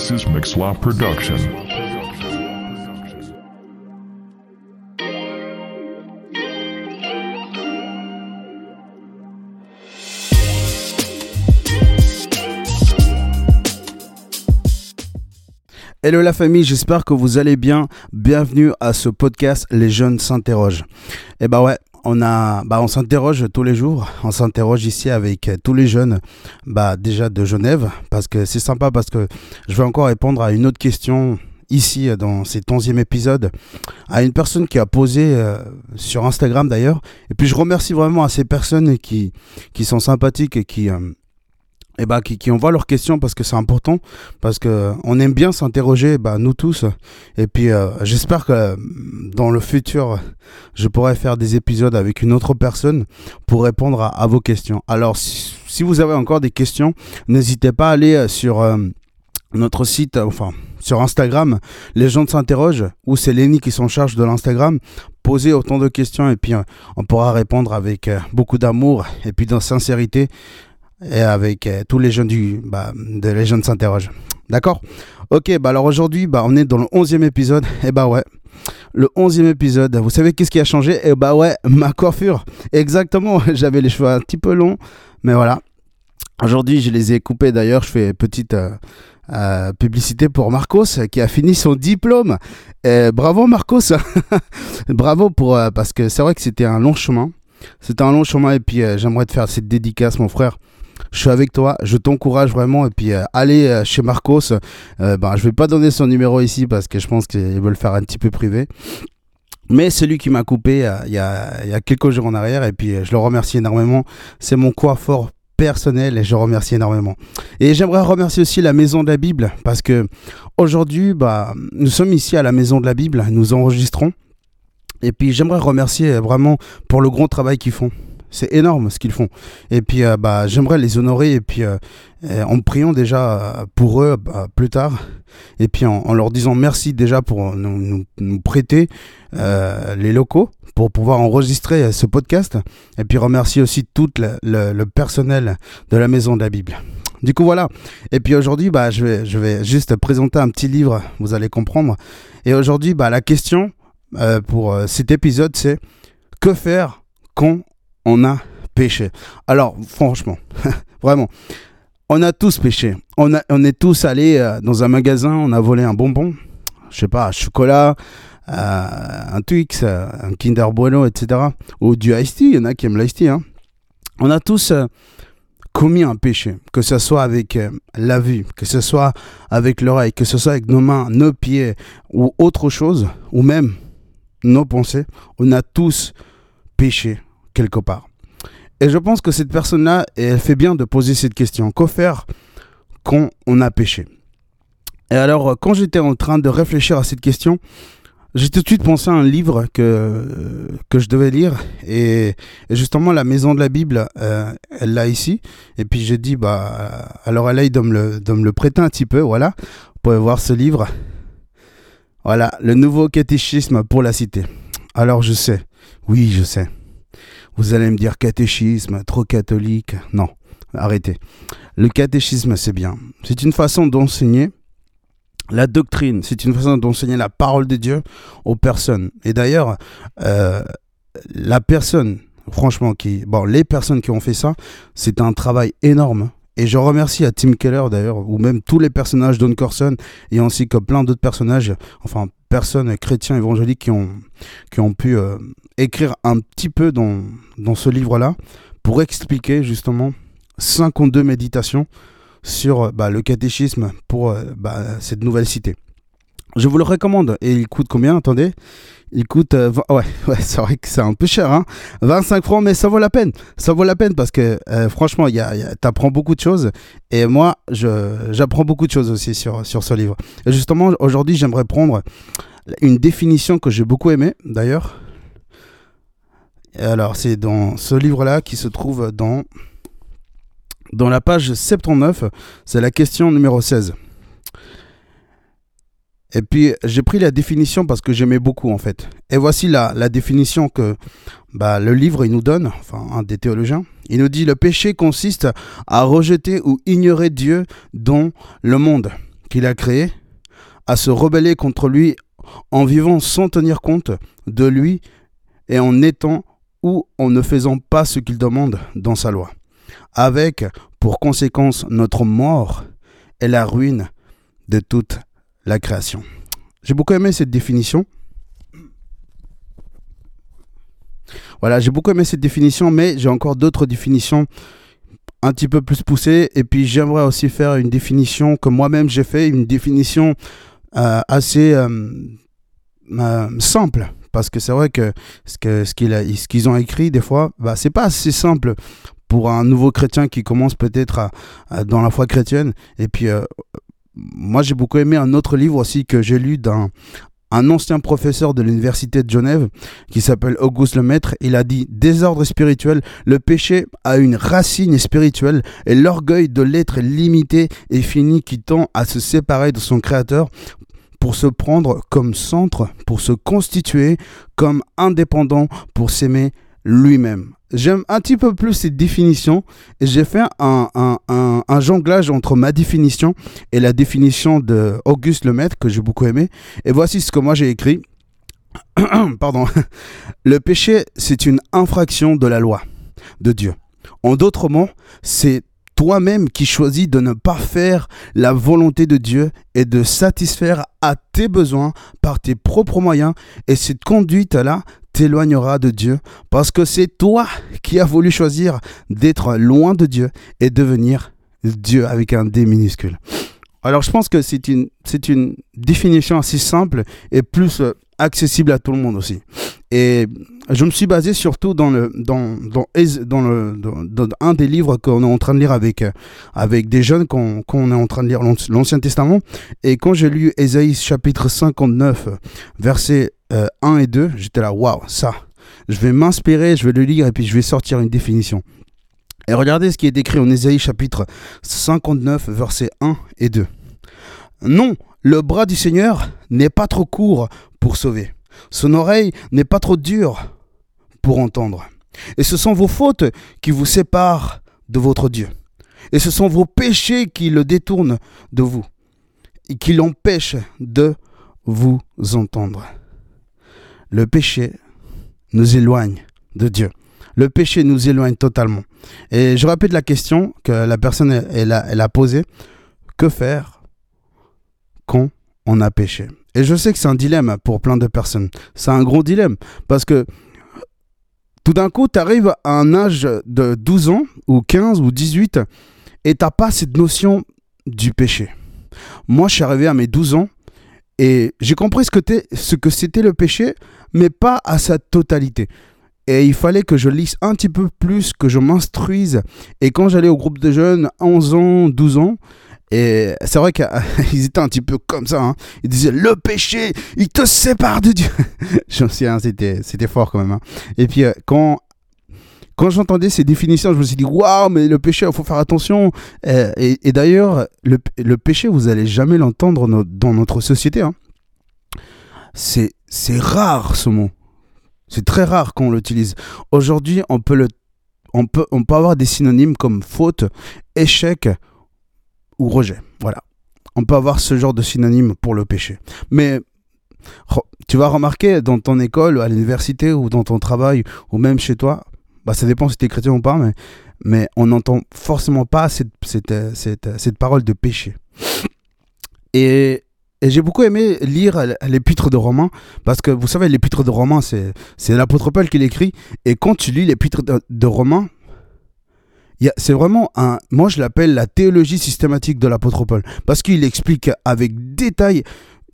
This is Mixlaw Production. Hello la famille, j'espère que vous allez bien. Bienvenue à ce podcast Les jeunes s'interrogent. Et bah ouais, on a bah on s'interroge tous les jours, on s'interroge ici avec euh, tous les jeunes bah déjà de Genève parce que c'est sympa parce que je vais encore répondre à une autre question ici euh, dans cet onzième épisode à une personne qui a posé euh, sur Instagram d'ailleurs. Et puis je remercie vraiment à ces personnes qui qui sont sympathiques et qui et bah, qui, qui envoient leurs questions parce que c'est important, parce que on aime bien s'interroger, bah, nous tous. Et puis euh, j'espère que dans le futur, je pourrai faire des épisodes avec une autre personne pour répondre à, vos questions. Alors si, vous avez encore des questions, n'hésitez pas à aller sur euh, notre site, enfin sur Instagram, les gens s'interrogent, ou c'est Lenny qui s'en charge de l'Instagram, poser autant de questions et puis euh, on pourra répondre avec beaucoup d'amour et puis de sincérité et avec euh, tous les jeunes du bah, de les jeunes s'interrogent. D'accord? Ok, bah alors aujourd'hui, bah on est dans le 11e épisode. Et bah ouais, le 11e épisode. Vous savez qu'est-ce qui a changé? Et bah ouais, ma coiffure. Exactement, j'avais les cheveux un petit peu longs, mais voilà. Aujourd'hui, je les ai coupés d'ailleurs. Je fais petite euh, euh, publicité pour Marcos qui a fini son diplôme. Et bravo Marcos, bravo pour parce que c'est vrai que c'était un long chemin. C'était un long chemin et puis j'aimerais te faire cette dédicace, mon frère je suis avec toi, je t'encourage vraiment. Et puis, euh, allez euh, chez Marcos. Euh, ben, je vais pas donner son numéro ici parce que je pense qu'il veut le faire un petit peu privé. Mais celui qui m'a coupé il y, a, y a quelques jours en arrière, et puis je le remercie énormément. C'est mon coiffeur personnel et je remercie énormément. Et j'aimerais remercier aussi la Maison de la Bible parce que aujourd'hui, bah, nous sommes ici à la Maison de la Bible, nous enregistrons. Et puis j'aimerais remercier vraiment pour le grand travail qu'ils font. C'est énorme ce qu'ils font. Et puis, euh, bah, j'aimerais les honorer et puis euh, en priant déjà pour eux bah, plus tard. Et puis en, leur disant merci déjà pour nous, prêter euh, les locaux pour pouvoir enregistrer ce podcast. Et puis remercier aussi tout le, personnel de la Maison de la Bible. Du coup, voilà. Et puis aujourd'hui, bah, je, vais, je vais juste présenter un petit livre, vous allez comprendre. Et aujourd'hui, bah, la question pour cet épisode, c'est que faire quand on a péché. Alors, franchement, vraiment, on a tous péché. On, a, on est tous allés euh, dans un magasin, on a volé un bonbon, je sais pas, un chocolat, euh, un Twix, euh, un Kinder Bueno, etc. Ou du Ice Tea, il y en a qui aiment l'Ice Tea. Hein. On a tous commis un péché, que ce soit avec la vue, que ce soit avec l'oreille, que ce soit avec nos mains, nos pieds ou autre chose, ou même nos pensées. On a tous péché quelque part. Et je pense que cette personne-là, elle fait bien de poser cette question. Qu'en faire quand on a péché? Et alors, quand j'étais en train de réfléchir à cette question, j'ai tout de suite pensé à un livre que, que je devais lire. Et, justement, la maison de la Bible, euh, elle l'a ici. Et puis j'ai dit, bah, alors elle de me, le, de me le prêter un petit peu. Voilà, vous pouvez voir ce livre. Voilà, le nouveau catéchisme pour la cité. Alors je sais, oui, je sais. Vous allez me dire catéchisme, trop catholique. Non, arrêtez. Le catéchisme, c'est bien. C'est une façon d'enseigner la doctrine, c'est une façon d'enseigner la parole de Dieu aux personnes. Et d'ailleurs, euh, la personne, franchement, qui, bon, les personnes qui ont fait ça, c'est un travail énorme. Et je remercie à Tim Keller d'ailleurs, ou même tous les personnages d'On Corson, et ainsi que plein d'autres personnages, enfin personnes chrétiens évangéliques qui ont, pu euh, écrire un petit peu dans, dans ce livre-là pour expliquer justement 52 méditations sur bah, le catéchisme pour euh, bah, cette nouvelle cité. Je vous le recommande. Et il coûte combien? Attendez. Il coûte. Euh, ouais, c'est vrai que c'est un peu cher. Hein 25 francs, mais ça vaut la peine. Ça vaut la peine parce que euh, franchement, y a, tu apprends beaucoup de choses. Et moi, j'apprends beaucoup de choses aussi sur, sur ce livre. Et justement, aujourd'hui, j'aimerais prendre une définition que j'ai beaucoup aimée d'ailleurs. Alors, c'est dans ce livre-là qui se trouve dans, dans la page 79. C'est la question numéro 16. Et puis, j'ai pris la définition parce que j'aimais beaucoup, en fait. Et voici la, la définition que bah, le livre il nous donne, enfin, un des théologiens. Il nous dit Le péché consiste à rejeter ou ignorer Dieu dans le monde, qu'il a créé, à se rebeller contre lui en vivant sans tenir compte de lui et en étant ou en ne faisant pas ce qu'il demande dans sa loi, avec pour conséquence notre mort et la ruine de toute la création. J'ai beaucoup aimé cette définition. Voilà, j'ai beaucoup aimé cette définition, mais j'ai encore d'autres définitions un petit peu plus poussées. Et puis j'aimerais aussi faire une définition que moi-même j'ai fait, une définition euh, assez euh, euh, simple. Parce que c'est vrai que ce qu'ils ont écrit, des fois, bah, c'est pas assez simple pour un nouveau chrétien qui commence peut-être dans la foi chrétienne. Et puis, moi, j'ai beaucoup aimé un autre livre aussi que j'ai lu d'un un ancien professeur de l'université de Genève qui s'appelle Auguste Lemaître, il a dit désordre spirituel, le péché a une racine spirituelle et l'orgueil de l'être limité et fini qui tend à se séparer de son créateur pour se prendre comme centre, pour se constituer comme indépendant, pour s'aimer lui-même. J'aime un petit peu plus cette définition et j'ai fait un, un, jonglage entre ma définition et la définition de Auguste Lemaître que j'ai beaucoup aimé. Et voici ce que moi j'ai écrit. Pardon. Le péché, c'est une infraction de la loi de Dieu. En d'autres mots, c'est toi-même qui choisis de ne pas faire la volonté de Dieu et de satisfaire à tes besoins par tes propres moyens. Et cette conduite-là t'éloignera de Dieu parce que c'est toi qui as voulu choisir d'être loin de Dieu et devenir Dieu avec un D minuscule. Alors je pense que c'est une, c'est une définition assez simple et plus euh, accessible à tout le monde aussi. Et je me suis basé surtout dans un des livres qu'on est en train de lire avec euh, avec des jeunes qu'on est en train de lire l'Ancien Testament et quand j'ai lu Ésaïe chapitre 59 versets 1 euh, et 2, j'étais là waouh, ça. Je vais m'inspirer, je vais le lire et puis je vais sortir une définition. Et regardez ce qui est décrit en Ésaïe chapitre 59 versets 1 et 2. Non, le bras du Seigneur n'est pas trop court pour sauver. Son oreille n'est pas trop dure pour entendre. Et ce sont vos fautes qui vous séparent de votre Dieu. Et ce sont vos péchés qui le détournent de vous et qui l'empêchent de vous entendre. Le péché nous éloigne de Dieu. Le péché nous éloigne totalement. Et je répète la question que la personne a posée. Que faire quand on a péché? Et je sais que c'est un dilemme pour plein de personnes. C'est un gros dilemme parce que tout d'un coup, tu arrives à un âge de 12 ans ou 15 ou 18 et tu pas cette notion du péché. Moi, je suis arrivé à mes 12 ans et j'ai compris ce que, ce que c'était le péché, mais pas à sa totalité. Et il fallait que je lise un petit peu plus, que je m'instruise. Et quand j'allais au groupe de jeunes, 11 ans, 12 ans, et c'est vrai qu'ils étaient un petit peu comme ça. Hein. Ils disaient le péché, il te sépare de Dieu. Je me souviens, c'était, c'était fort quand même. Hein. Et puis euh, quand, quand j'entendais ces définitions, je me suis dit waouh, mais le péché, il faut faire attention. Et, et, d'ailleurs, le, le, péché, vous allez jamais l'entendre dans notre société. Hein. C'est, c'est rare ce mot. C'est très rare qu'on l'utilise. Aujourd'hui, on peut le on peut, on peut avoir des synonymes comme faute, échec, ou rejet. Voilà. On peut avoir ce genre de synonyme pour le péché. Mais tu vas remarquer dans ton école, à l'université ou dans ton travail ou même chez toi, bah ça dépend si tu es chrétien ou pas, mais, mais on n'entend forcément pas cette, cette, cette, parole de péché. Et, et j'ai beaucoup aimé lire l'épître de Romains, parce que vous savez, l'épître de Romains, c'est l'apôtre Paul qui l'écrit, et quand tu lis l'épître de, de Romains, c'est vraiment un. Moi, je l'appelle la théologie systématique de l'apôtre. Parce qu'il explique avec détail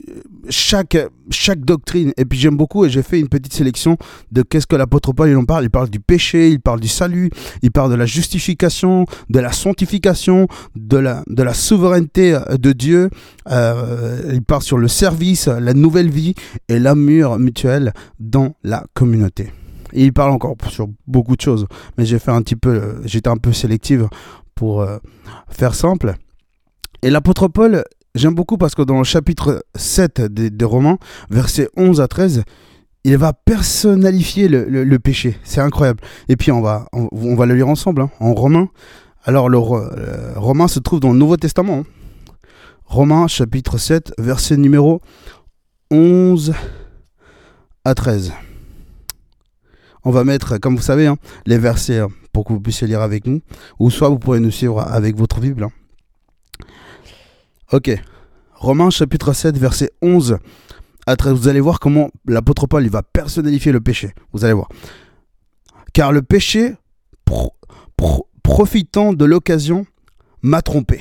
euh, chaque, chaque doctrine. Et puis j'aime beaucoup, et j'ai fait une petite sélection de qu'est-ce que l'apôtre Paul il en parle. Il parle du péché, il parle du salut, il parle de la justification, de la sanctification, de la, de la souveraineté euh, de Dieu. Euh, il parle sur le service, la nouvelle vie et l'amour mutuel dans la communauté il parle encore sur beaucoup de choses, mais j'ai fait un petit peu, j'étais un peu sélective pour euh, faire simple. Et l'apôtre Paul, j'aime beaucoup parce que dans le chapitre 7 des, Romains, versets 11 à 13, il va personnalifier le, péché. C'est incroyable. Et puis on va, on, va le lire ensemble hein, en Romains. Alors le, Romain se trouve dans le Nouveau Testament. Hein. Romains chapitre 7, verset numéro 11 à 13. On va mettre, comme vous savez, hein, les versets hein, pour que vous puissiez lire avec nous, ou soit vous pourrez nous suivre avec votre Bible. Hein. Ok, Romains chapitre 7, verset 11 à 13. Vous allez voir comment l'apôtre Paul va personnalifier le péché. Vous allez voir. Car le péché, profitant de l'occasion, m'a trompé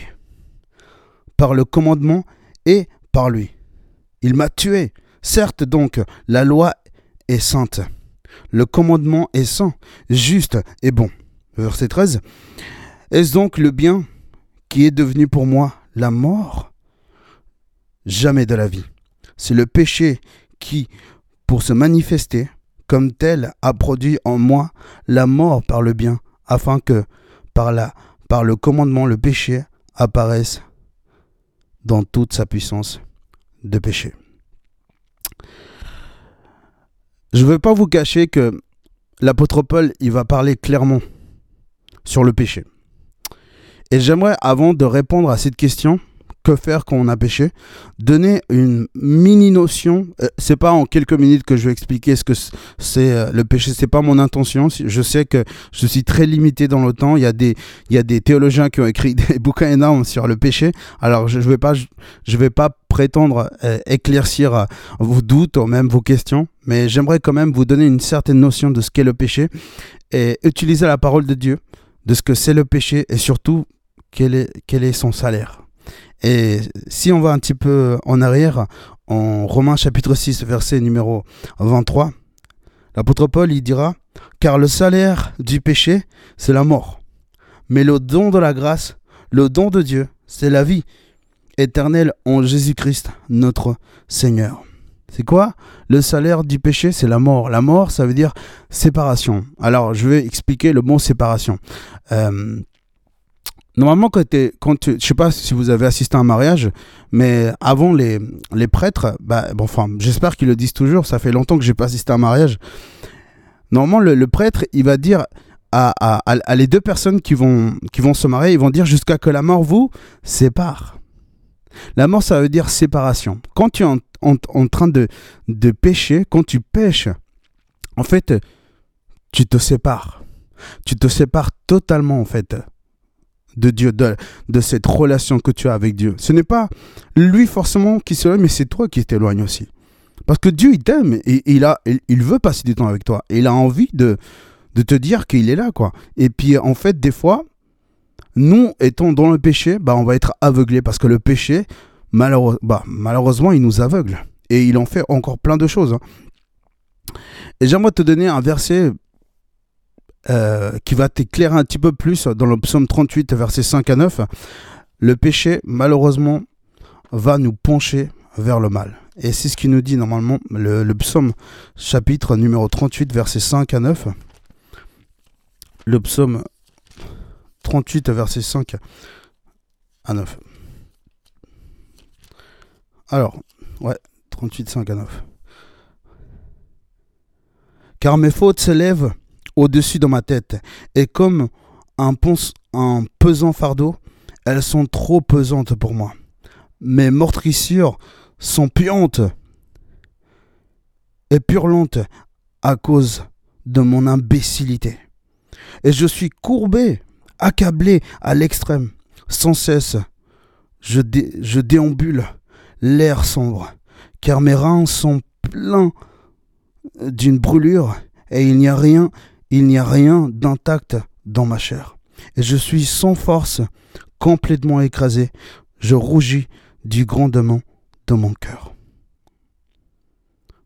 par le commandement et par lui. Il m'a tué. Certes donc, la loi est sainte. Le commandement est saint, juste et bon. Verset 13. Est-ce donc le bien qui est devenu pour moi la mort? Jamais de la vie. C'est le péché qui, pour se manifester comme tel, a produit en moi la mort par le bien, afin que, par, la, par le commandement, le péché apparaisse dans toute sa puissance de péché. Je ne veux pas vous cacher que l'apôtre Paul, il va parler clairement sur le péché. Et j'aimerais, avant de répondre à cette question, que faire quand on a péché, donner une mini notion. Euh, c'est pas en quelques minutes que je vais expliquer ce que c'est euh, le péché. C'est pas mon intention. Je sais que je suis très limité dans le temps. Il y a des, il y a des théologiens qui ont écrit des bouquins énormes sur le péché. Alors je, ne vais pas, je, vais pas prétendre euh, éclaircir vos doutes ou même vos questions, mais j'aimerais quand même vous donner une certaine notion de ce qu'est le péché et utiliser la parole de Dieu, de ce que c'est le péché et surtout quel est, quel est son salaire. Et si on va un petit peu en arrière, en Romains chapitre 6, verset numéro 23, l'apôtre Paul il dira Car le salaire du péché, c'est la mort. Mais le don de la grâce, le don de Dieu, c'est la vie éternelle en Jésus-Christ, notre Seigneur. C'est quoi Le salaire du péché, c'est la mort. La mort, ça veut dire séparation. Alors, je vais expliquer le mot séparation. Euh, Normalement, quand, tu, je sais pas si vous avez assisté à un mariage, mais avant les, les prêtres, bah, bon, enfin, j'espère qu'ils le disent toujours. Ça fait longtemps que j'ai pas assisté à un mariage. Normalement, le, prêtre, il va dire à, à, à, les deux personnes qui vont, qui vont se marier, ils vont dire jusqu'à que la mort vous sépare. La mort, ça veut dire séparation. Quand tu es en, en, train de, de pécher, quand tu pêches, en fait, tu te sépares. Tu te sépares totalement, en fait de Dieu, de, de, cette relation que tu as avec Dieu. Ce n'est pas lui forcément qui s'éloigne, mais c'est toi qui t'éloignes aussi. Parce que Dieu, il t'aime et, il, a, il, veut passer du temps avec toi. Il a envie de, de te dire qu'il est là, quoi. Et puis, en fait, des fois, nous, étant dans le péché, bah, on va être aveuglés parce que le péché, malheureusement, bah, malheureusement, il nous aveugle. Et il en fait encore plein de choses. Hein. Et j'aimerais te donner un verset euh, qui va t'éclairer un petit peu plus dans le psaume 38, versets 5 à 9. Le péché, malheureusement, va nous pencher vers le mal. Et c'est ce qui nous dit normalement le, le, psaume chapitre numéro 38, versets 5 à 9. Le psaume 38, versets 5 à 9. Alors, ouais, 38, 5 à 9. Car mes fautes s'élèvent au-dessus de ma tête. Et comme un, pesant fardeau, elles sont trop pesantes pour moi. Mes meurtrissures sont puantes et purlantes à cause de mon imbécilité. Et je suis courbé, accablé à l'extrême. Sans cesse, je déambule l'air sombre, car mes reins sont pleins d'une brûlure et il n'y a rien il n'y a rien d'intact dans ma chair. Et je suis sans force, complètement écrasé. Je rougis du grandement de mon cœur.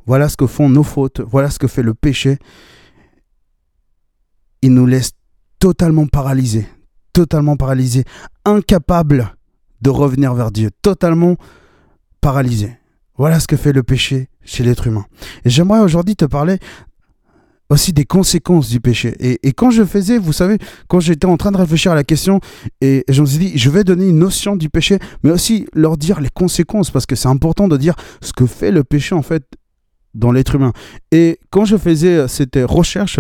Voilà ce que font nos fautes, voilà ce que fait le péché. Il nous laisse totalement paralysés, totalement paralysés, incapables de revenir vers Dieu, totalement paralysés. Voilà ce que fait le péché chez l'être humain. Et j'aimerais aujourd'hui te parler aussi des conséquences du péché. Et, quand je faisais, vous savez, quand j'étais en train de réfléchir à la question, et je me suis dit, je vais donner une notion du péché, mais aussi leur dire les conséquences, parce que c'est important de dire ce que fait le péché, en fait, dans l'être humain. Et quand je faisais euh, cette recherche,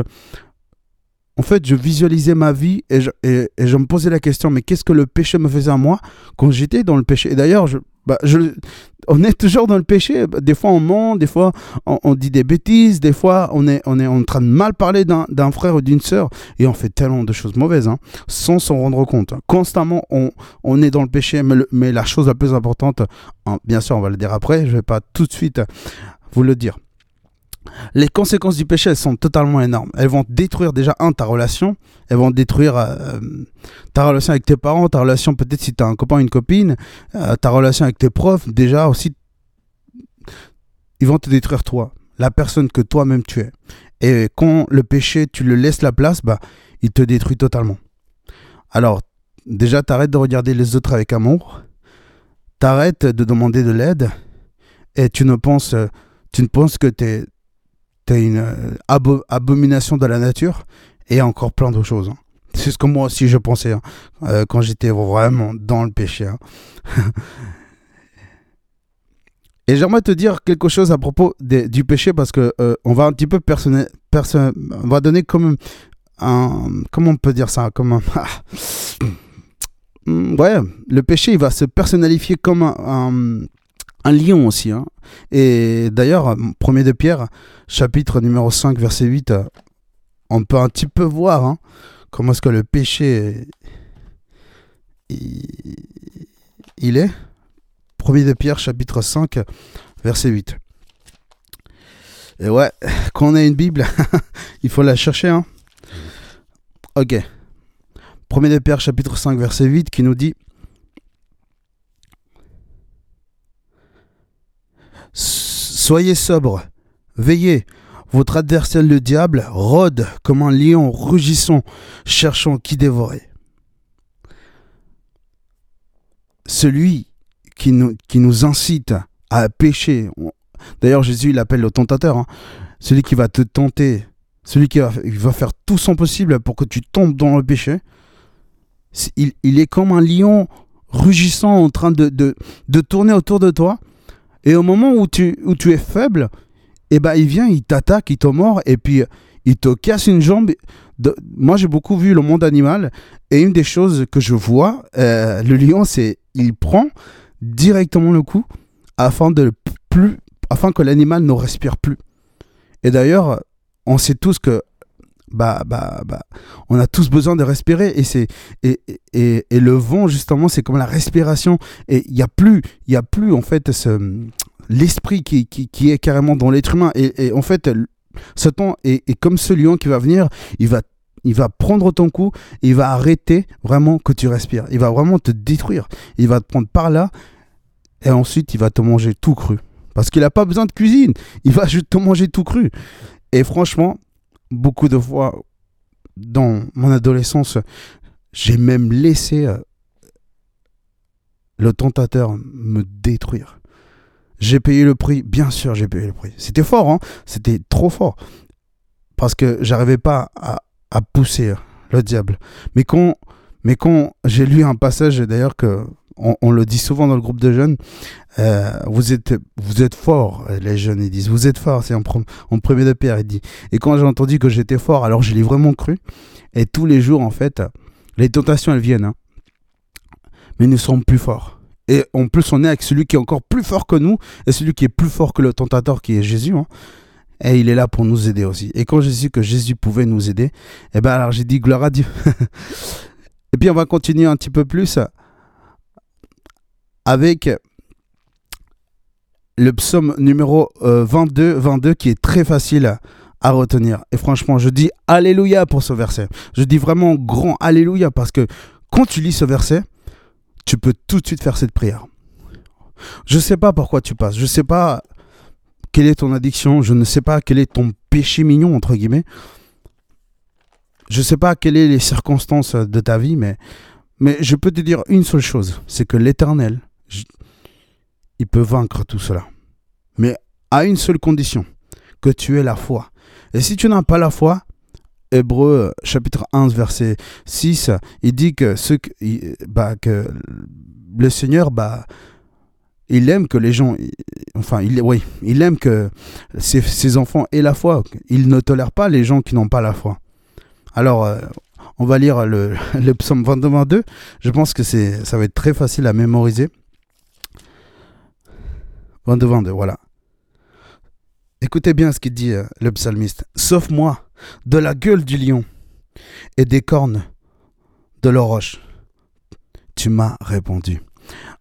en fait, je visualisais ma vie et je, et, je me posais la question, mais qu'est-ce que le péché me faisait à moi quand j'étais dans le péché? Et d'ailleurs, bah, on est toujours dans le péché. Des fois, on ment, des fois, on, dit des bêtises, des fois, on est, en train de mal parler d'un frère ou d'une sœur, et on fait tellement de choses mauvaises, hein, sans s'en rendre compte. Constamment, on, est dans le péché, mais, mais, la chose la plus importante, hein, bien sûr, on va le dire après, je ne vais pas tout de suite vous le dire. Les conséquences du péché, elles sont totalement énormes. Elles vont détruire déjà, un, ta relation. Elles vont détruire euh, ta relation avec tes parents, ta relation peut-être si tu as un copain une copine, euh, ta relation avec tes profs. Déjà aussi, ils vont te détruire toi, la personne que toi-même tu es. Et quand le péché, tu le laisses la place, bah, il te détruit totalement. Alors, déjà, t'arrêtes de regarder les autres avec amour. T'arrêtes de demander de l'aide. Et tu ne penses, tu ne penses que une euh, abomination de la nature et encore plein d'autres choses. Hein. C'est ce que moi aussi je pensais hein, euh, quand j'étais vraiment dans le péché. Hein. et j'aimerais te dire quelque chose à propos du péché parce que euh, on va un petit peu personnel, on va donner comme un, comment on peut dire ça, comme un, ouais, le péché il va se personnalifier comme un lion aussi. Hein. Et d'ailleurs, premier de Pierre, chapitre numéro 5, verset 8, euh, on peut un petit peu voir hein, comment est-ce que le péché il, est. Premier de Pierre, chapitre 5, verset 8. Et ouais, quand on a une Bible, il faut la chercher. Hein. Ok. Premier de Pierre, chapitre 5, verset 8, qui nous dit Soyez sobre, veillez. Votre adversaire le diable rôde comme un lion rugissant, cherchant qui dévorer. Celui qui nous, incite à pécher, d'ailleurs Jésus il appelle le tentateur, hein. celui qui va te tenter, celui qui va, faire tout son possible pour que tu tombes dans le péché, il, est comme un lion rugissant en train de tourner autour de toi et au moment où tu, où tu es faible, eh ben, il vient, il t'attaque, il te mord, et puis il te casse une jambe. Moi, j'ai beaucoup vu le monde animal, et une des choses que je vois, euh, le lion, c'est il prend directement le coup afin, de plus, afin que l'animal ne respire plus. Et d'ailleurs, on sait tous que bah, bah, bah, on a tous besoin de respirer et c'est et, et, et, le vent justement c'est comme la respiration et il y a plus il y a plus en fait ce l'esprit qui, qui, est carrément dans l'être humain. Et, en fait Satan est, est comme ce lion qui va venir il va il va prendre ton coup il va arrêter vraiment que tu respires. Il va vraiment te détruire. Il va te prendre par là et ensuite il va te manger tout cru. Parce qu'il n'a pas besoin de cuisine. Il va juste te manger tout cru. Et franchement beaucoup de fois dans mon adolescence, j'ai même laissé euh, le tentateur me détruire. J'ai payé le prix, bien sûr, j'ai payé le prix. C'était fort, hein c'était trop fort. Parce que j'arrivais pas à, pousser le diable. Mais quand, mais quand j'ai lu un passage, d'ailleurs, que on, le dit souvent dans le groupe de jeunes, euh, vous êtes vous êtes forts, les jeunes ils disent, vous êtes forts, c'est en, premier de Pierre, il dit. Et quand j'ai entendu que j'étais fort, alors je l'ai vraiment cru. Et tous les jours, en fait, les tentations, elles viennent. Hein. Mais nous sommes plus forts. Et en plus, on est avec celui qui est encore plus fort que nous, et celui qui est plus fort que le tentateur, qui est Jésus. Hein. Et il est là pour nous aider aussi. Et quand j'ai su que Jésus pouvait nous aider, eh ben alors j'ai dit gloire à Dieu. et puis on va continuer un petit peu plus avec le psaume numéro 22, euh, 22 qui est très facile à retenir. Et franchement, je dis Alléluia pour ce verset. Je dis vraiment grand Alléluia parce que quand tu lis ce verset, tu peux tout de suite faire cette prière. Je ne sais pas pourquoi tu passes. Je ne sais pas quelle est ton addiction. Je ne sais pas quel est ton péché mignon, entre guillemets. Je ne sais pas quelles sont les circonstances de ta vie, mais, mais je peux te dire une seule chose. C'est que l'Éternel, il peut vaincre tout cela. Mais à une seule condition, que tu aies la foi. Et si tu n'as pas la foi, Hébreu chapitre 11 verset 6, il dit que, ce, bah, que le Seigneur, bah, il aime que les gens, enfin, oui, il aime que ses, enfants aient la foi. Il ne tolère pas les gens qui n'ont pas la foi. Alors, euh, on va lire le, le psaume 22, 22. Je pense que ça va être très facile à mémoriser. 22, 22, voilà. Écoutez bien ce qu'il dit euh, le psalmiste. Sauve-moi de la gueule du lion et des cornes de l'oroche. Tu m'as répondu.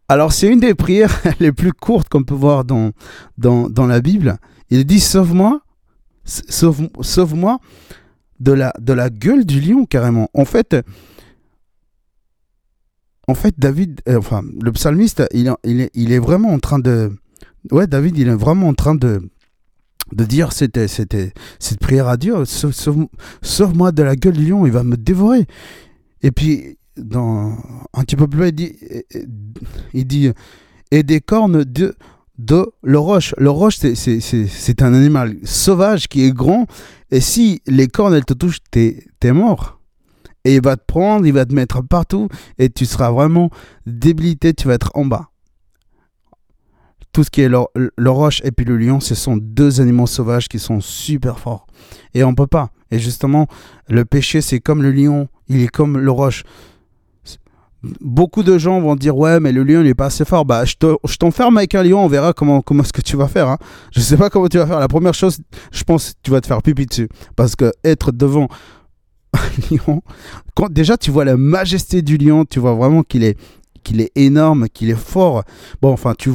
Alors c'est une des prières les plus courtes qu'on peut voir dans, dans, dans la Bible. Il dit sauve-moi, sauve, sauve-moi de la, de la gueule du lion carrément. En fait, en fait David, euh, enfin le psalmiste, il, il, est, il est vraiment en train de... Ouais, David, il est vraiment en train de, de dire c'était c'était cette prière à Dieu sauve-moi de la gueule du lion il va me dévorer. Et puis dans un petit peu plus loin il dit il dit et des cornes de de le roche le roche c'est un animal sauvage qui est grand et si les cornes elles te touchent t'es es mort. Et il va te prendre il va te mettre partout et tu seras vraiment débilité tu vas être en bas tout ce qui est le, roche et puis le lion, ce sont deux animaux sauvages qui sont super forts. Et on peut pas. Et justement, le péché, c'est comme le lion, il est comme le roche. Beaucoup de gens vont dire ouais mais le lion il est pas assez fort bah je t'enferme avec un lion on verra comment comment ce que tu vas faire hein. je sais pas comment tu vas faire la première chose je pense tu vas te faire pipi dessus parce que être devant un lion quand déjà tu vois la majesté du lion tu vois vraiment qu'il est qu'il est énorme qu'il est fort bon enfin tu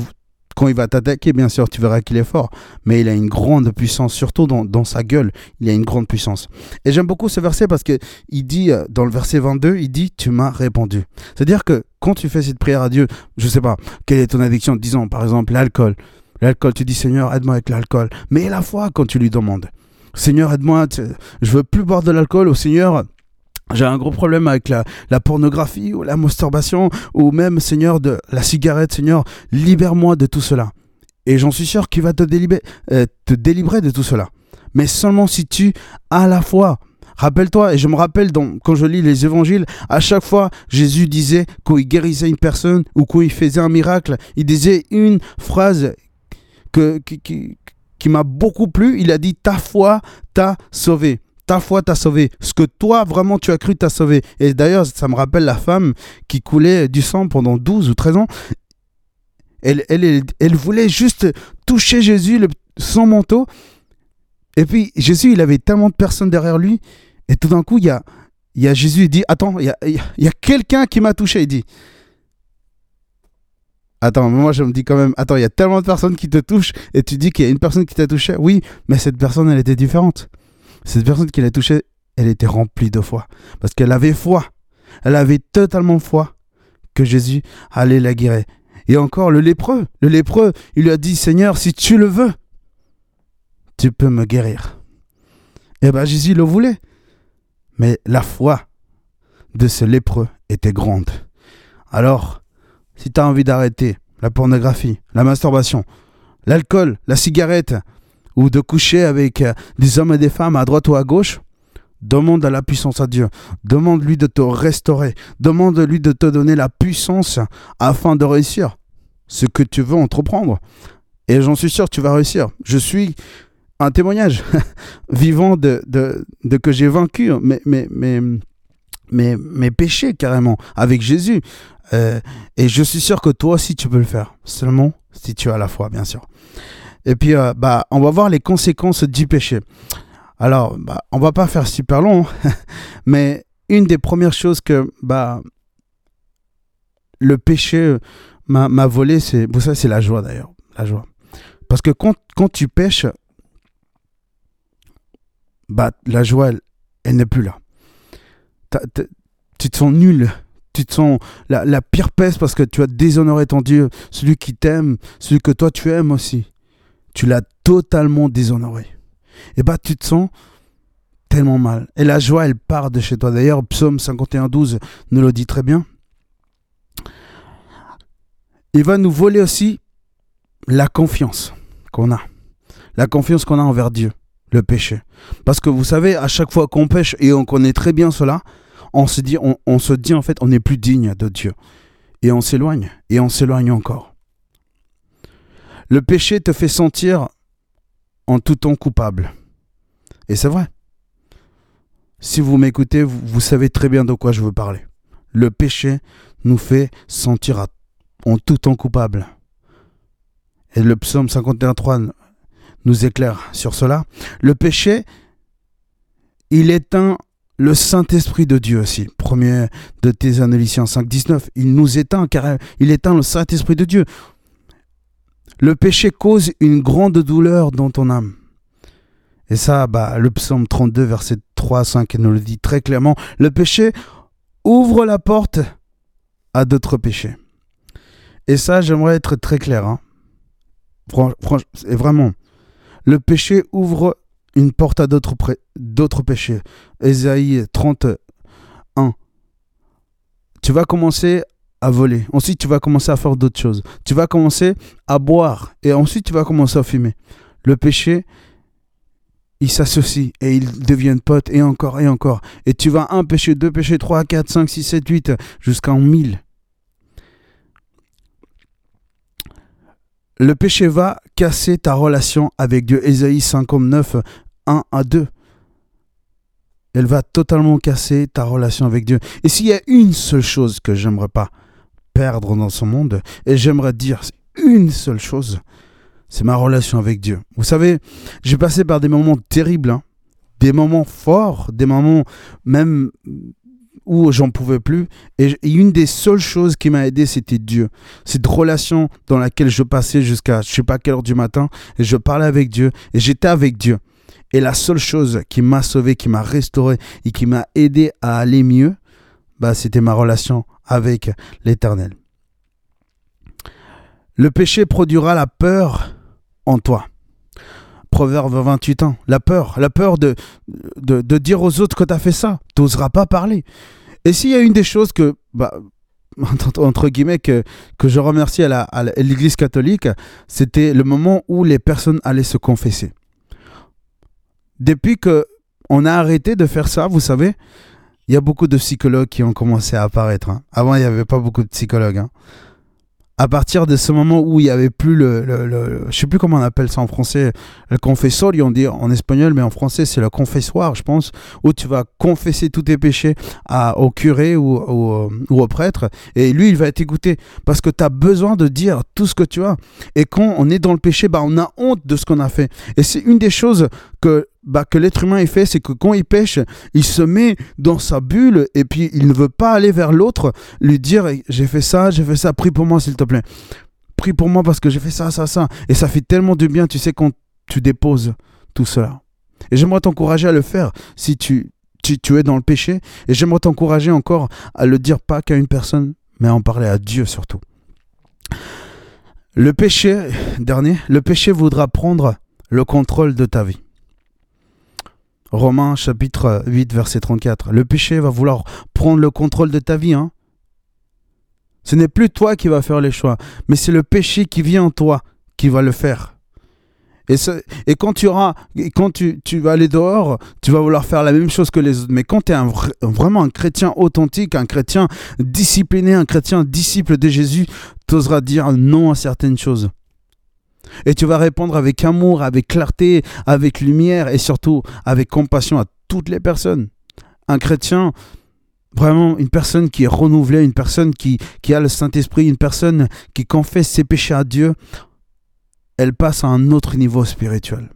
quand il va t'attaquer, bien sûr, tu verras qu'il est fort, mais il a une grande puissance, surtout dans, sa gueule, il a une grande puissance. Et j'aime beaucoup ce verset parce que il dit, euh, dans le verset 22, il dit, tu m'as répondu. C'est-à-dire que quand tu fais cette prière à Dieu, je sais pas, quelle est ton addiction, disons par exemple l'alcool. L'alcool, tu dis, Seigneur, aide-moi avec l'alcool. Mais la foi, quand tu lui demandes, Seigneur, aide-moi, je veux plus boire de l'alcool, au Seigneur, j'ai un gros problème avec la, pornographie ou la masturbation ou même, Seigneur, de la cigarette. Seigneur, libère-moi de tout cela. Et j'en suis sûr qu'il va te délibérer, euh, te délivrer de tout cela. Mais seulement si tu as la foi. Rappelle-toi, et je me rappelle quand je lis les évangiles, à chaque fois Jésus disait quand il guérissait une personne ou quand il faisait un miracle, il disait une phrase que, qui m'a beaucoup plu. Il a dit Ta foi t'a sauvé ta foi t'a sauvé. Ce que toi, vraiment, tu as cru t'a sauvé. Et d'ailleurs, ça me rappelle la femme qui coulait du sang pendant 12 ou 13 ans. Elle, elle, elle, voulait juste toucher Jésus, le, son manteau. Et puis, Jésus, il avait tellement de personnes derrière lui. Et tout d'un coup, il y a, y a Jésus, il dit, attends, il y a, il y a quelqu'un qui m'a touché. Il dit, Attends, moi je me dis quand même, attends, il y a tellement de personnes qui te touchent et tu dis qu'il y a une personne qui t'a touché. Oui, mais cette personne, elle était différente. Cette personne qui l'a touché, elle était remplie de foi. Parce qu'elle avait foi. Elle avait totalement foi que Jésus allait la guérir. Et encore, le lépreux, le lépreux, il lui a dit, Seigneur, si tu le veux, tu peux me guérir. Eh bien Jésus le voulait. Mais la foi de ce lépreux était grande. Alors, si tu as envie d'arrêter la pornographie, la masturbation, l'alcool, la cigarette, ou de coucher avec euh, des hommes et des femmes à droite ou à gauche, demande à la puissance à Dieu. Demande-lui de te restaurer. Demande-lui de te donner la puissance afin de réussir ce que tu veux entreprendre. Et j'en suis sûr, tu vas réussir. Je suis un témoignage vivant de, que j'ai vaincu mes, mes, mes, mes, péchés carrément avec Jésus. Euh, et je suis sûr que toi aussi tu peux le faire. Seulement si tu as la foi, bien sûr. Et puis, euh, bah, on va voir les conséquences du péché. Alors, bah, on va pas faire super long, mais une des premières choses que bah, le péché m'a volé, c'est, vous savez, c'est la joie d'ailleurs, la joie. Parce que quand, quand tu pêches, bah, la joie, elle, n'est plus là. tu te sens nul, tu te sens la, la, pire peste parce que tu as déshonoré ton Dieu, celui qui t'aime, celui que toi tu aimes aussi tu l'as totalement déshonoré. Et bah tu te sens tellement mal. Et la joie, elle part de chez toi. D'ailleurs, Psaume 51, 12 nous le dit très bien. Il va nous voler aussi la confiance qu'on a. La confiance qu'on a envers Dieu, le péché. Parce que vous savez, à chaque fois qu'on pêche, et on connaît très bien cela, on se dit, on se dit en fait, on n'est plus digne de Dieu. Et on s'éloigne, et on s'éloigne encore. Le péché te fait sentir en tout temps coupable. Et c'est vrai. Si vous m'écoutez, vous, savez très bien de quoi je veux parler. Le péché nous fait sentir en tout temps coupable. et le psaume 51.3 nous éclaire sur cela, le péché, il éteint le Saint-Esprit de Dieu aussi. Premier de Thessaloniciens 5.19, il nous éteint car il éteint le Saint-Esprit de Dieu. Le péché cause une grande douleur dans ton âme. Et ça, bah, le psaume 32, verset 3 à 5 nous le dit très clairement. Le péché ouvre la porte à d'autres péchés. Et ça, j'aimerais être très clair. Hein. et vraiment, le péché ouvre une porte à d'autres, d'autres péchés. Ésaïe 31. Tu vas commencer voler. Ensuite, tu vas commencer à faire d'autres choses. Tu vas commencer à boire. Et ensuite, tu vas commencer à fumer. Le péché, ils s'associent et ils deviennent potes et encore et encore. Et tu vas un péché, deux péchés, trois, quatre, cinq, six, sept, huit, jusqu'à mille. Le péché va casser ta relation avec Dieu. Ésaïe 59, 1 à 2. Elle va totalement casser ta relation avec Dieu. Et s'il y a une seule chose que j'aimerais pas perdre dans ce monde, et j'aimerais dire une seule chose, c'est ma relation avec Dieu. Vous savez, j'ai passé par des moments terribles, hein. des moments forts, des moments même où j'en pouvais plus. Et, une des seules choses qui m'a aidé, c'était Dieu. Cette relation dans laquelle je passais jusqu'à je sais pas quelle heure du matin, et je parlais avec Dieu, et j'étais avec Dieu. Et la seule chose qui m'a sauvé, qui m'a restauré et qui m'a aidé à aller mieux, bah, c'était ma relation avec l'Éternel. Le péché produira la peur en toi. Proverbe 28 ans. La peur, la peur de, de, dire aux autres que tu as fait ça. Tu n'oseras pas parler. Et s'il y a une des choses que, bah, entre guillemets, que, que je remercie à l'Église catholique, c'était le moment où les personnes allaient se confesser. Depuis que on a arrêté de faire ça, vous savez, il y a beaucoup de psychologues qui ont commencé à apparaître. Hein. Avant, il n'y avait pas beaucoup de psychologues. Hein à partir de ce moment où il n'y avait plus le, le, je sais plus comment on appelle ça en français, le confessor, on dit en espagnol, mais en français c'est le confessoir, je pense, où tu vas confesser tous tes péchés au curé ou, ou, au prêtre, et lui il va t'écouter, parce que tu as besoin de dire tout ce que tu as. Et quand on est dans le péché, bah, on a honte de ce qu'on a fait. Et c'est une des choses que bah, que l'être humain est fait, c'est que quand il pêche, il se met dans sa bulle et puis il ne veut pas aller vers l'autre, lui dire j'ai fait ça, j'ai fait ça, prie pour moi s'il te plaît. Prie pour moi parce que j'ai fait ça, ça, ça. Et ça fait tellement de bien, tu sais, quand tu déposes tout cela. Et j'aimerais t'encourager à le faire si tu, tu, tu es dans le péché. Et j'aimerais t'encourager encore à le dire pas qu'à une personne, mais à en parler à Dieu surtout. Le péché, dernier, le péché voudra prendre le contrôle de ta vie. Romains chapitre 8 verset 34. Le péché va vouloir prendre le contrôle de ta vie. Hein. Ce n'est plus toi qui vas faire les choix, mais c'est le péché qui vient en toi qui va le faire. Et, quand, tu, auras, quand tu, vas aller dehors, tu vas vouloir faire la même chose que les autres. Mais quand tu es vraiment un chrétien authentique, un chrétien discipliné, un chrétien disciple de Jésus, tu oseras dire non à certaines choses. Et tu vas répondre avec amour, avec clarté, avec lumière et surtout avec compassion à toutes les personnes. Un chrétien, vraiment une personne qui est renouvelée, une personne qui, qui a le Saint-Esprit, une personne qui confesse ses péchés à Dieu, elle passe à un autre niveau spirituel.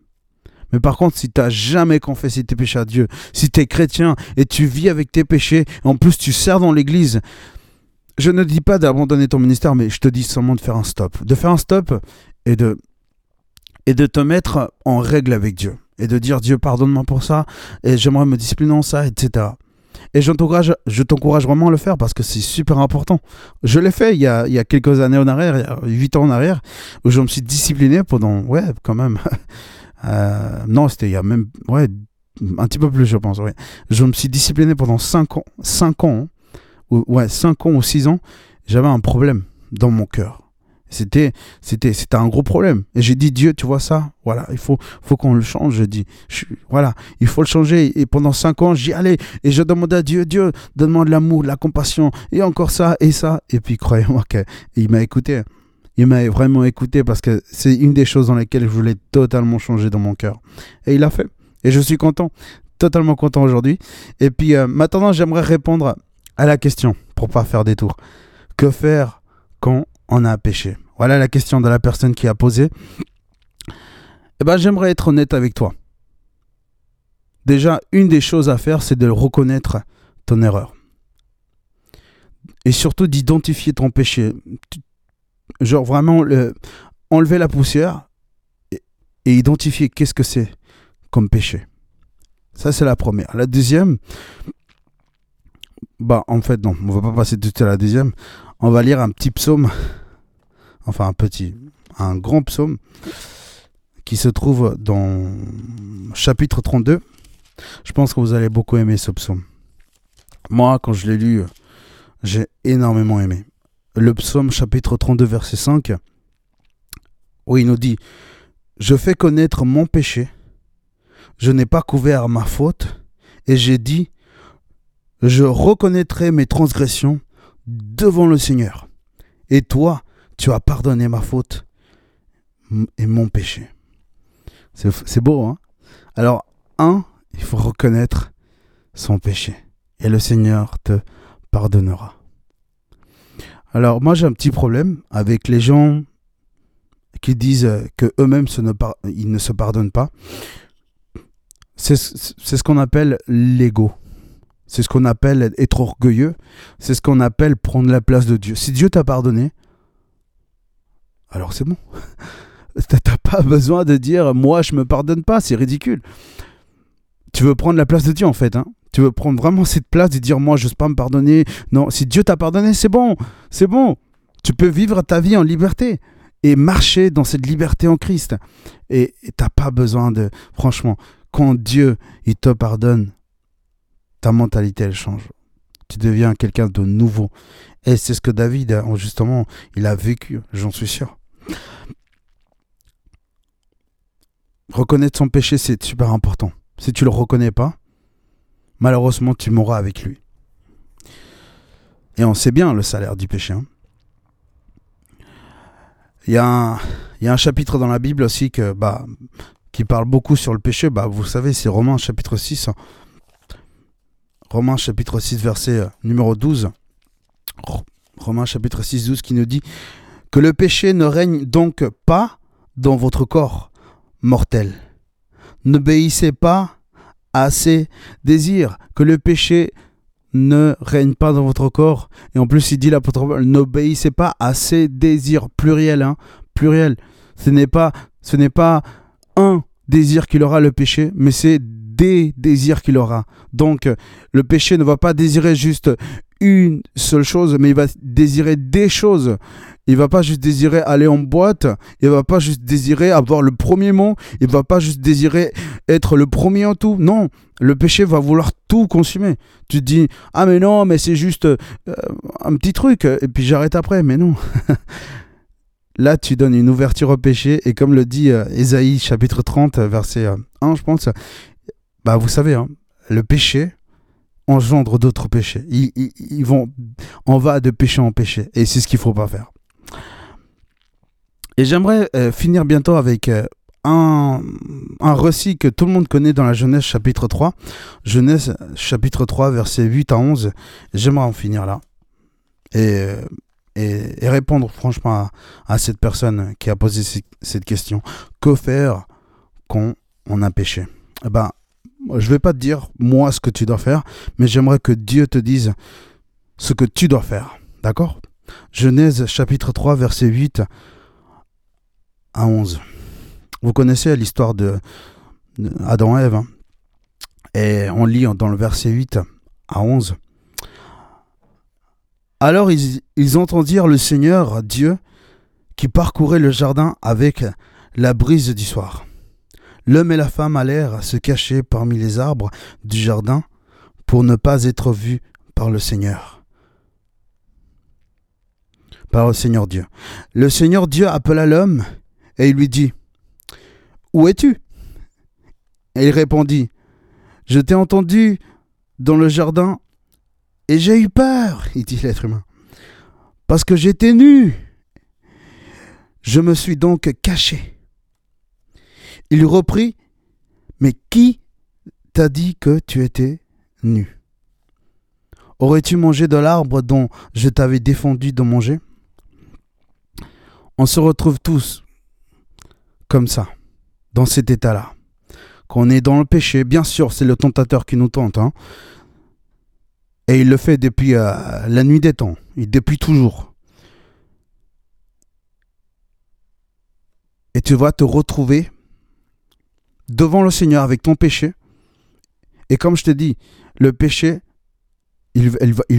Mais par contre, si tu n'as jamais confessé tes péchés à Dieu, si tu es chrétien et tu vis avec tes péchés, en plus tu sers dans l'église, je ne dis pas d'abandonner ton ministère, mais je te dis seulement de faire un stop. De faire un stop et de, et de te mettre en règle avec Dieu. Et de dire Dieu, pardonne-moi pour ça, et j'aimerais me discipliner en ça, etc. Et je t'encourage, je t'encourage vraiment à le faire parce que c'est super important. Je l'ai fait il y, a, il y a quelques années en arrière, il y a 8 ans en arrière, où je me suis discipliné pendant, ouais, quand même. Euh, non, c'était il y a même, ouais, un petit peu plus, je pense, ouais. Je me suis discipliné pendant 5 ans, 5 ans, ou, ouais, 5 ans ou 6 ans. J'avais un problème dans mon cœur. C'était, c'était, c'était un gros problème. Et j'ai dit, Dieu, tu vois ça? Voilà, il faut, faut qu'on le change. Je dis, voilà, il faut le changer. Et pendant cinq ans, j'y allais. Et je demandais à Dieu, Dieu, donne-moi de l'amour, de la compassion. Et encore ça, et ça. Et puis, croyez-moi qu'il m'a écouté. Il m'a vraiment écouté parce que c'est une des choses dans lesquelles je voulais totalement changer dans mon cœur. Et il a fait. Et je suis content, totalement content aujourd'hui. Et puis, euh, maintenant, j'aimerais répondre à la question, pour pas faire des tours. Que faire quand on a péché. Voilà la question de la personne qui a posé. Eh ben, j'aimerais être honnête avec toi. Déjà, une des choses à faire, c'est de reconnaître ton erreur. Et surtout d'identifier ton péché. Genre vraiment le, enlever la poussière et, identifier qu'est-ce que c'est comme péché. Ça, c'est la première. La deuxième, bah, en fait, non, on va pas passer tout à la deuxième. On va lire un petit psaume, enfin un petit, un grand psaume qui se trouve dans chapitre 32. Je pense que vous allez beaucoup aimer ce psaume. Moi, quand je l'ai lu, j'ai énormément aimé. Le psaume chapitre 32, verset 5, où il nous dit, Je fais connaître mon péché je n'ai pas couvert ma faute, et j'ai dit, je reconnaîtrai mes transgressions devant le Seigneur. Et toi, tu as pardonné ma faute et mon péché. C'est beau, hein Alors, un, il faut reconnaître son péché. Et le Seigneur te pardonnera. Alors, moi, j'ai un petit problème avec les gens qui disent que eux-mêmes ils ne se pardonnent pas. C'est ce qu'on appelle l'ego. C'est ce qu'on appelle être orgueilleux. C'est ce qu'on appelle prendre la place de Dieu. Si Dieu t'a pardonné, alors c'est bon. T'as pas besoin de dire moi je me pardonne pas, c'est ridicule. Tu veux prendre la place de Dieu en fait. Hein tu veux prendre vraiment cette place de dire moi je n'ose pas me pardonner. Non, si Dieu t'a pardonné, c'est bon. C'est bon. Tu peux vivre ta vie en liberté et marcher dans cette liberté en Christ. Et t'as pas besoin de. Franchement, quand Dieu il te pardonne, ta mentalité elle change. Tu deviens quelqu'un de nouveau. Et c'est ce que David, justement, il a vécu, j'en suis sûr. Reconnaître son péché, c'est super important. Si tu le reconnais pas, malheureusement, tu mourras avec lui. Et on sait bien le salaire du péché. Hein. Il, y a un, il y a un chapitre dans la Bible aussi que bah, qui parle beaucoup sur le péché, bah, vous savez, c'est Romains chapitre 6. Romains chapitre 6, verset euh, numéro 12. Romains chapitre 6, 12 qui nous dit que le péché ne règne donc pas dans votre corps mortel. N'obéissez pas à ces désirs, que le péché ne règne pas dans votre corps. Et en plus, il dit l'apôtre, n'obéissez pas à ces désirs, pluriel, hein, pluriel. Ce n'est pas, ce n'est pas un désir qu'il aura le péché, mais c'est des désirs qu'il aura. Donc le péché ne va pas désirer juste une seule chose, mais il va désirer des choses. Il va pas juste désirer aller en boîte, il va pas juste désirer avoir le premier mot, il va pas juste désirer être le premier en tout. Non, le péché va vouloir tout consumer. Tu te dis "Ah mais non, mais c'est juste euh, un petit truc et puis j'arrête après." Mais non. Là, tu donnes une ouverture au péché, et comme le dit euh, Ésaïe chapitre 30, verset 1, euh, je pense, bah vous savez, hein, le péché engendre d'autres péchés. Ils, vont, on va de péché en péché, et c'est ce qu'il faut pas faire. Et j'aimerais euh, finir bientôt avec un, un récit que tout le monde connaît dans la Genèse chapitre 3. Genèse chapitre 3, verset 8 à 11. J'aimerais en finir là. Et et, répondre franchement à, cette personne qui a posé cette question. Que faire quand on a péché? Eh ben, Je ne vais pas te dire moi ce que tu dois faire, mais j'aimerais que Dieu te dise ce que tu dois faire. D'accord? Genèse chapitre 3 verset 8 à 11. Vous connaissez l'histoire de, Adam et Ève. Hein? Et on lit dans le verset 8 à 11. Alors ils, entendirent le Seigneur Dieu qui parcourait le jardin avec la brise du soir. L'homme et la femme allèrent se cacher parmi les arbres du jardin pour ne pas être vus par le Seigneur. Par le Seigneur Dieu. Le Seigneur Dieu appela l'homme et il lui dit Où es-tu? Et il répondit Je t'ai entendu dans le jardin et j'ai eu peur, il dit l'être humain, parce que j'étais nu. Je me suis donc caché. Il reprit, mais qui t'a dit que tu étais nu? Aurais-tu mangé de l'arbre dont je t'avais défendu de manger? On se retrouve tous comme ça, dans cet état-là. Quand on est dans le péché, bien sûr, c'est le tentateur qui nous tente. Hein. Et il le fait depuis euh, la nuit des temps, depuis toujours. Et tu vas te retrouver devant le Seigneur avec ton péché. Et comme je te dis, le péché, il,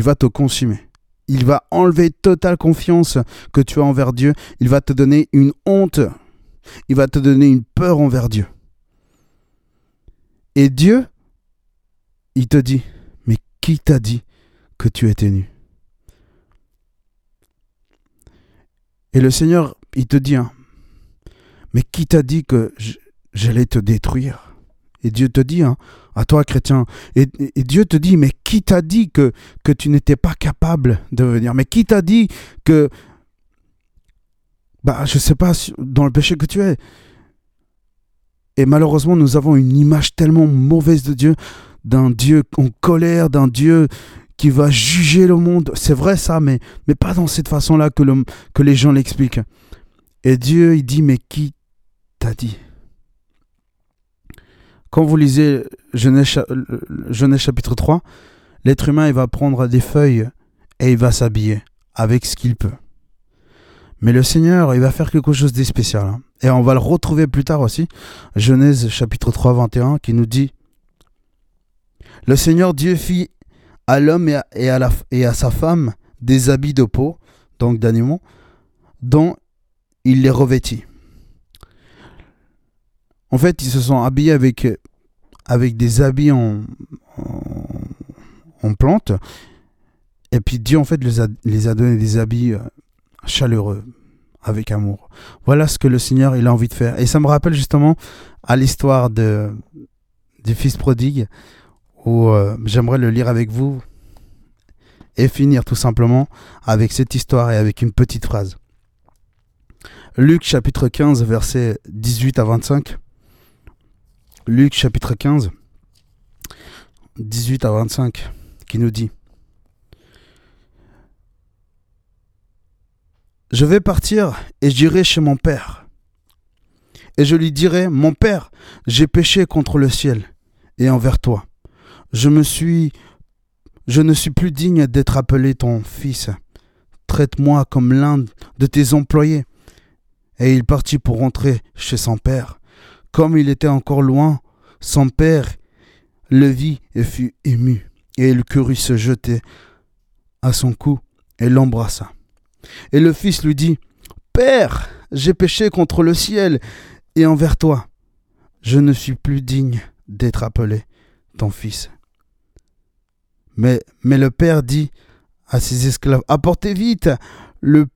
va, te consumer. Il va enlever totale confiance que tu as envers Dieu. Il va te donner une honte. Il va te donner une peur envers Dieu. Et Dieu, il te dit, mais qui t'a dit que tu étais nu? Et le Seigneur, il te dit, hein, mais qui t'a dit que j'allais te détruire Et Dieu te dit, hein, à toi chrétien, et, Dieu te dit, mais qui t'a dit que, que tu n'étais pas capable de venir? Mais qui t'a dit que, bah, je sais pas, dans le péché que tu es Et malheureusement, nous avons une image tellement mauvaise de Dieu, d'un Dieu en colère, d'un Dieu qui va juger le monde. C'est vrai ça, mais, mais pas dans cette façon-là que, que les gens l'expliquent. Et Dieu, il dit, mais qui t'a dit? Quand vous lisez Genèse, Genèse chapitre 3, l'être humain, va prendre des feuilles et il va s'habiller avec ce qu'il peut. Mais le Seigneur, il va faire quelque chose de spécial. Hein. Et on va le retrouver plus tard aussi. Genèse chapitre 3, 21, qui nous dit Le Seigneur Dieu fit à l'homme et à sa femme des habits de peau, donc d'animaux, dont il les revêtit. En fait, ils se sont habillés avec, avec des habits en, en, plantes. Et puis Dieu, en fait, les a, les donné des habits euh, chaleureux, avec amour. Voilà ce que le Seigneur, il a envie de faire. Et ça me rappelle justement à l'histoire de, du Fils prodigue, où euh, j'aimerais le lire avec vous et finir tout simplement avec cette histoire et avec une petite phrase. Luc chapitre 15, versets 18 à 25. Luc chapitre 15, 18 à 25, qui nous dit Je vais partir et j'irai chez mon père. Et je lui dirai, Mon père, j'ai péché contre le ciel et envers toi. Je me suis je ne suis plus digne d'être appelé ton fils. Traite-moi comme l'un de tes employés. Et il partit pour rentrer chez son père. Comme il était encore loin, son père le vit et fut ému. Et il courut se jeter à son cou et l'embrassa. Et le fils lui dit, Père, j'ai péché contre le ciel et envers toi. Je ne suis plus digne d'être appelé ton fils. Mais, le père dit à ses esclaves, apportez vite le,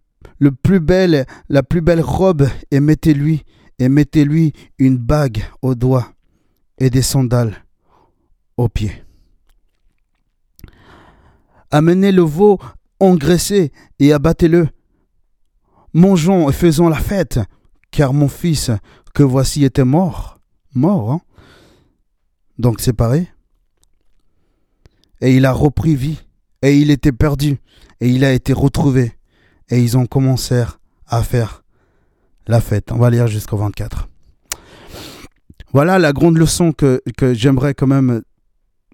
plus bel, la plus belle robe et mettez-lui et mettez-lui une bague au doigt et des sandales aux pieds. Amenez le veau engraissé et abattez-le. Mangeons et faisons la fête, car mon fils que voici était mort. Mort, hein Donc c'est pareil et il a repris vie, et il était perdu, et il a été retrouvé, et ils ont commencé à faire la fête. On va lire jusqu'au 24. Voilà la grande leçon que, j'aimerais quand même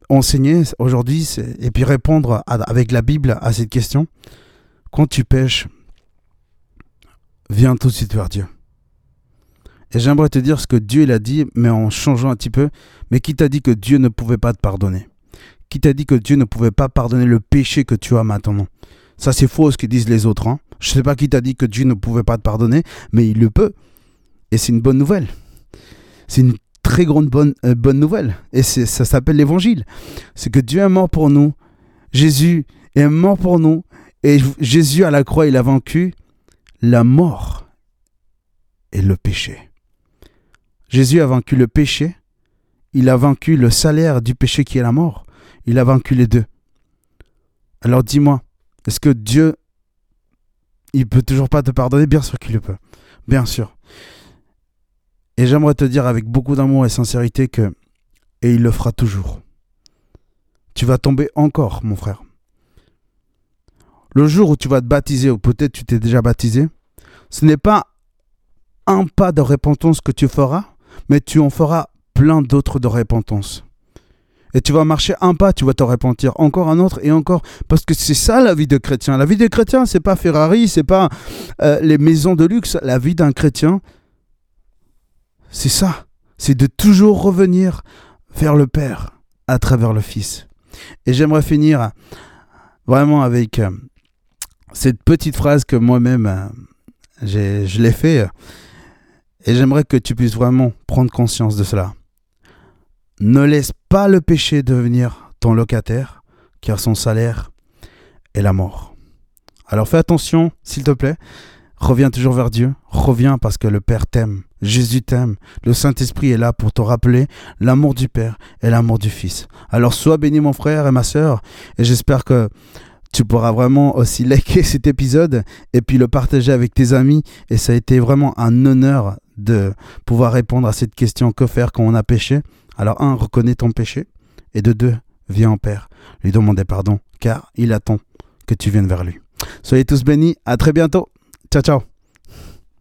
enseigner aujourd'hui, et puis répondre avec la Bible à cette question. Quand tu pêches, viens tout de suite vers Dieu. Et j'aimerais te dire ce que Dieu l'a dit, mais en changeant un petit peu. Mais qui t'a dit que Dieu ne pouvait pas te pardonner? Qui t'a dit que Dieu ne pouvait pas pardonner le péché que tu as maintenant? Ça, c'est faux ce que disent les autres. Hein. Je ne sais pas qui t'a dit que Dieu ne pouvait pas te pardonner, mais il le peut. Et c'est une bonne nouvelle. C'est une très grande bonne, euh, bonne nouvelle. Et ça s'appelle l'évangile. C'est que Dieu est mort pour nous. Jésus est mort pour nous. Et Jésus à la croix, il a vaincu la mort et le péché. Jésus a vaincu le péché. Il a vaincu le salaire du péché qui est la mort. Il a vaincu les deux. Alors dis-moi, est-ce que Dieu, il peut toujours pas te pardonner? Bien sûr qu'il le peut. Bien sûr. Et j'aimerais te dire avec beaucoup d'amour et sincérité que, et il le fera toujours. Tu vas tomber encore, mon frère. Le jour où tu vas te baptiser, ou peut-être tu t'es déjà baptisé, ce n'est pas un pas de repentance que tu feras, mais tu en feras plein d'autres de repentance. Et tu vas marcher un pas, tu vas te repentir encore un autre et encore. Parce que c'est ça la vie de chrétien. La vie de chrétien, c'est pas Ferrari, c'est pas euh, les maisons de luxe. La vie d'un chrétien, c'est ça. C'est de toujours revenir vers le Père à travers le Fils. Et j'aimerais finir vraiment avec euh, cette petite phrase que moi-même, euh, je l'ai fait. Et j'aimerais que tu puisses vraiment prendre conscience de cela. Ne laisse pas le péché devenir ton locataire, car son salaire est la mort. Alors fais attention, s'il te plaît. Reviens toujours vers Dieu. Reviens parce que le Père t'aime. Jésus t'aime. Le Saint-Esprit est là pour te rappeler l'amour du Père et l'amour du Fils. Alors sois béni mon frère et ma sœur. Et j'espère que tu pourras vraiment aussi liker cet épisode et puis le partager avec tes amis. Et ça a été vraiment un honneur de pouvoir répondre à cette question que faire quand on a péché. Alors un, reconnais ton péché, et de deux, viens en Père, lui demander pardon, car il attend que tu viennes vers lui. Soyez tous bénis, à très bientôt. Ciao ciao